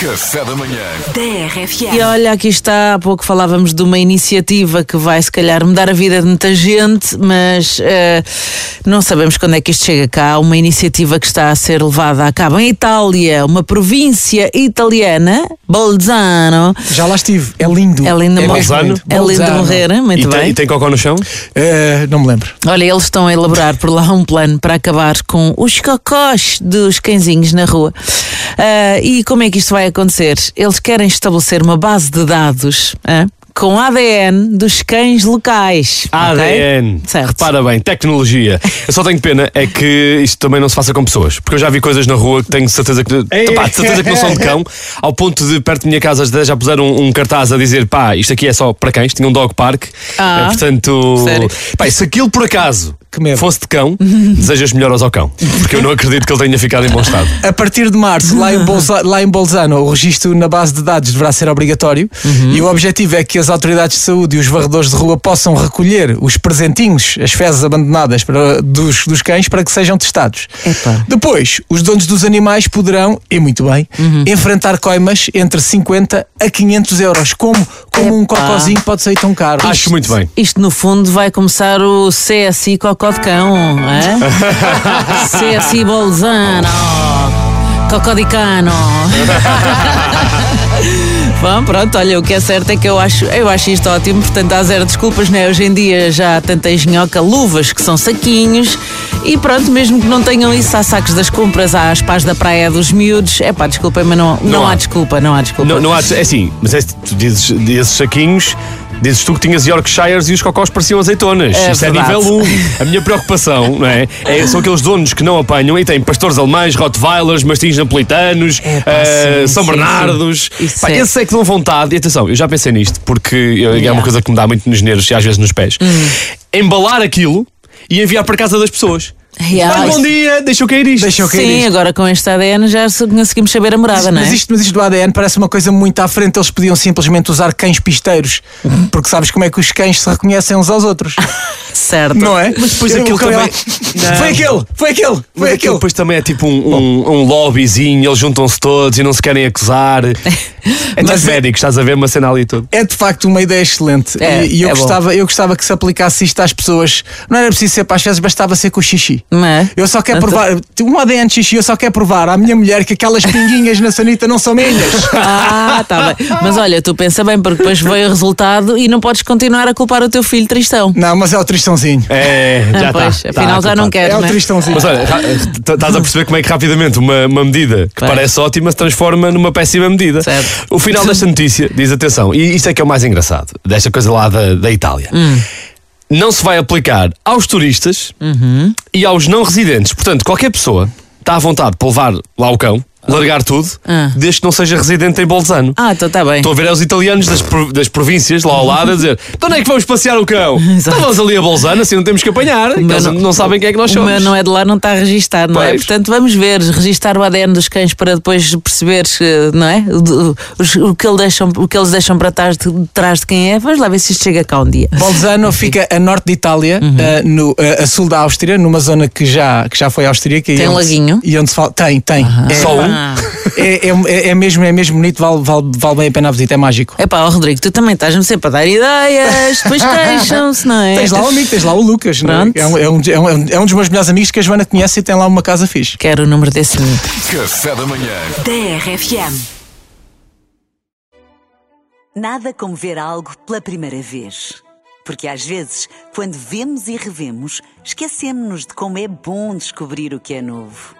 Café da manhã. DRFM. E olha, aqui está, há pouco falávamos de uma iniciativa que vai se calhar mudar a vida de muita gente, mas eh, não sabemos quando é que isto chega cá. Uma iniciativa que está a ser levada a cabo em Itália, uma província italiana, Bolzano. Já lá estive, é lindo. É lindo, é Bolzano? é lindo de Bolzano. morrer, muito E bem. tem, e tem cocó no chão? Eh, não me lembro. Olha, eles estão a elaborar por lá um plano para acabar com os cocós dos cãezinhos na rua. Ah, e como é que isto vai acontecer? Eles querem estabelecer uma base de dados ah, com ADN dos cães locais. ADN. Certo. Repara bem, tecnologia. Eu só tenho pena é que isto também não se faça com pessoas. Porque eu já vi coisas na rua que tenho certeza que, pá, certeza que não são de cão. Ao ponto de, perto da minha casa, já puseram um, um cartaz a dizer: pá, isto aqui é só para cães. Tinha um dog park. Ah. Eh, portanto, Sério? pá, se aquilo por acaso Que medo. fosse de cão, desejas melhoras ao cão. Porque eu não acredito que ele tenha ficado em bom estado. A partir de março, lá em, Bolza- lá em Bolzano, o registro na base de dados deverá ser obrigatório e o objetivo é que as autoridades de saúde e os varredores de rua possam recolher os presentinhos, as fezes abandonadas para- dos, dos cães para que sejam testados. Epá. Depois, os donos dos animais poderão, e muito bem, enfrentar coimas entre 50 a 500 euros. Como, como um Epá. cocózinho pode sair tão caro? Acho muito bem. Isto no fundo vai começar o CSI Cocó de Cão, é? CSI Bolzano, Cocó de Cano. Bom, pronto, olha, o que é certo é que eu acho, eu acho isto ótimo, portanto há zero desculpas, né? Hoje em dia já há tanta engenhoca, luvas que são saquinhos e pronto, mesmo que não tenham isso, há sacos das compras, há as pás da praia dos miúdos, é pá, desculpem, mas não, não, Não há há. desculpa, não há desculpa. Não, não há, é assim, mas é, tu dizes desses saquinhos. Dizes tu que tinhas Yorkshires e os cocós pareciam azeitonas. É Isto é nível 1. A minha preocupação não é? é- são aqueles donos que não apanham e têm pastores alemães, Rottweilers, mastins napolitanos, É pá, eh, sim, São sim, Bernardos. sim. Pá, é- Esses é que dão vontade. E atenção, eu já pensei nisto, porque é Yeah. Hum. uma coisa que me dá muito nos nervos e às vezes nos pés. Embalar aquilo e enviar para casa das pessoas. Olha, bom dia, deixa eu cair isto. Deixa eu cair Sim, isto. agora com este ADN já se- conseguimos saber a morada, não é? Mas isto, mas isto do ADN parece uma coisa muito à frente. Eles podiam simplesmente usar cães pisteiros, porque sabes como é que os cães se reconhecem uns aos outros, Certo. não é? Mas depois Eu- aquilo é também- lá, Foi aquele, foi aquele, Mas foi aquilo aquele. depois também é tipo um, um, um lobbyzinho, eles juntam-se todos e não se querem acusar. É tipo Mas é- médico, estás a ver uma cena ali e tudo. É de facto uma ideia excelente É, e, e eu, é bom. gostava, eu gostava que se aplicasse isto às pessoas. Não era preciso ser para as fezes, bastava ser com o xixi. Não é? Eu só quero Então- provar, um ADN de xixi, eu só quero provar à minha mulher que aquelas pinguinhas na sanita não são minhas. Ah, tá bem. Mas olha, tu pensa bem, porque depois veio o resultado e não podes continuar a culpar o teu filho tristão. Não, mas é o tristãozinho. É, já Ah, pois, está. afinal já não queres, É o né? tristãozinho. Mas olha, estás a perceber como é que rapidamente uma, uma medida que Vai. parece ótima se transforma numa péssima medida. Certo. O final desta notícia diz atenção, e isto é que é o mais engraçado, desta coisa lá da, da Itália. Hum. Não se vai aplicar aos turistas Uhum. e aos não residentes. Portanto, qualquer pessoa está à vontade para levar lá o cão, largar tudo, Ah. desde que não seja residente em Bolzano. Ah, então está bem. Estou a ver é os italianos das, das províncias lá ao lado a dizer: de onde é que vamos passear o cão? Exato. Então vamos ali a Bolzano, assim não temos que apanhar. que Eles não- não, sabem quem é que nós somos. meu não é de lá, não está registado, não é? Pois. Portanto, vamos ver, registar o ADN dos cães para depois perceber, eh, não é? O, o que, ele deixam, o que eles deixam para trás de, trás de quem é. Vamos lá ver se isto chega cá um dia. Bolzano fica a norte de Itália, Uhum. eh, no, eh, a sul da Áustria, numa zona que já, que já foi austríaca. e Tem um onde- laguinho? E onde se fala. Tem, tem. É, Só um? Ah. é, é, é mesmo, é mesmo bonito, vale, vale, vale bem a pena a visita, é mágico. Epá, ó Rodrigo, tu também estás-me sempre a dar ideias, depois queixam-se, não é? Tens lá um amigo, tens lá o Lucas, não é? É, um, é, um, é, um, é um dos meus melhores amigos que a Joana conhece e tem lá uma casa fixe. Quero o número desse amigo. Café da manhã. DRFM. Nada como ver algo pela primeira vez. Porque às vezes, quando vemos e revemos, esquecemos-nos de como é bom descobrir o que é novo.